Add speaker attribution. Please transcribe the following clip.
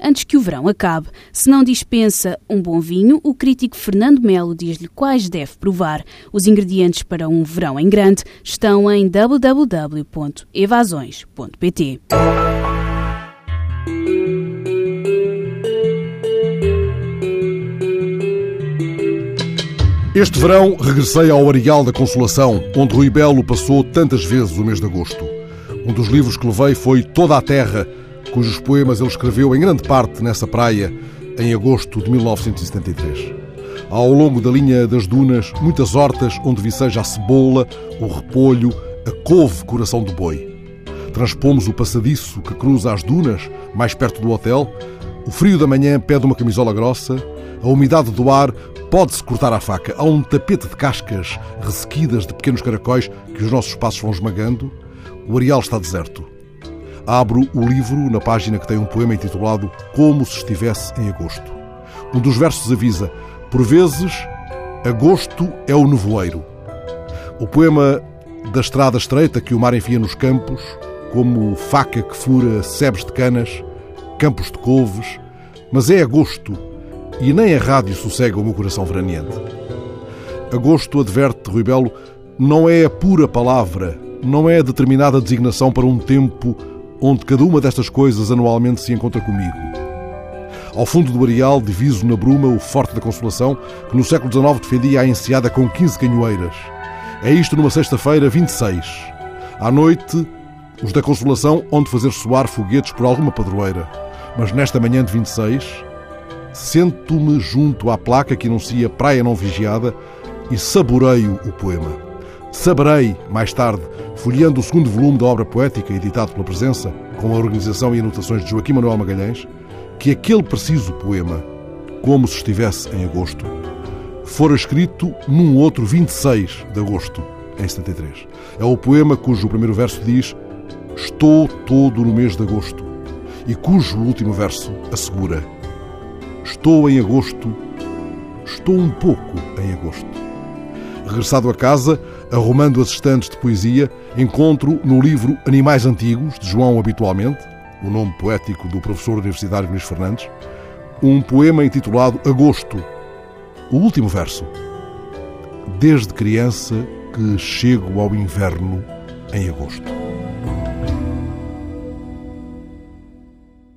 Speaker 1: antes que o verão acabe. Se não dispensa um bom vinho, o crítico Fernando Melo diz-lhe quais deve provar. Os ingredientes para um verão em grande estão em www.evasões.pt.
Speaker 2: Este verão regressei ao Areal da Consolação, onde Rui Belo passou tantas vezes o mês de agosto. Um dos livros que levei foi Toda a Terra, cujos poemas ele escreveu em grande parte nessa praia em agosto de 1973. Há ao longo da linha das dunas muitas hortas onde viceja a cebola, o repolho, a couve coração do boi. Transpomos o passadiço que cruza as dunas, mais perto do hotel. O frio da manhã pede uma camisola grossa. A umidade do ar pode-se cortar à faca. Há um tapete de cascas ressequidas de pequenos caracóis que os nossos passos vão esmagando. O areal está deserto. Abro o livro na página que tem um poema intitulado Como se estivesse em agosto. Um dos versos avisa: Por vezes, agosto é o nevoeiro. O poema da estrada estreita que o mar enfia nos campos, como faca que fura sebes de canas, campos de couves, mas é agosto e nem a rádio sossega o meu coração veraneante. Agosto, adverte Rui Belo, não é a pura palavra, não é a determinada designação para um tempo onde cada uma destas coisas anualmente se encontra comigo. Ao fundo do areal, diviso na bruma o Forte da Consolação, que no século XIX defendia a enseada com 15 canhoeiras. É isto numa sexta-feira, 26. À noite, os da Consolação onde fazer soar foguetes por alguma padroeira. Mas nesta manhã de 26, sento-me junto à placa que anuncia Praia Não Vigiada e saboreio o poema. Saberei, mais tarde, folheando o segundo volume da obra poética editado pela Presença, com a organização e anotações de Joaquim Manuel Magalhães, que aquele preciso poema, como se estivesse em agosto, fora escrito num outro 26 de agosto, em 73. É o poema cujo primeiro verso diz Estou todo no mês de agosto e cujo último verso assegura Estou em agosto, estou um pouco em agosto. Regressado a casa, arrumando as estantes de poesia, encontro no livro Animais Antigos, de João Habitualmente, o nome poético do professor universitário Luís Fernandes, um poema intitulado Agosto. O último verso. Desde criança que chego ao inverno em agosto.